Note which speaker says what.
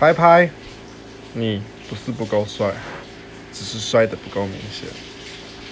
Speaker 1: 拍拍。你不是不够帅只是帅的不够明显。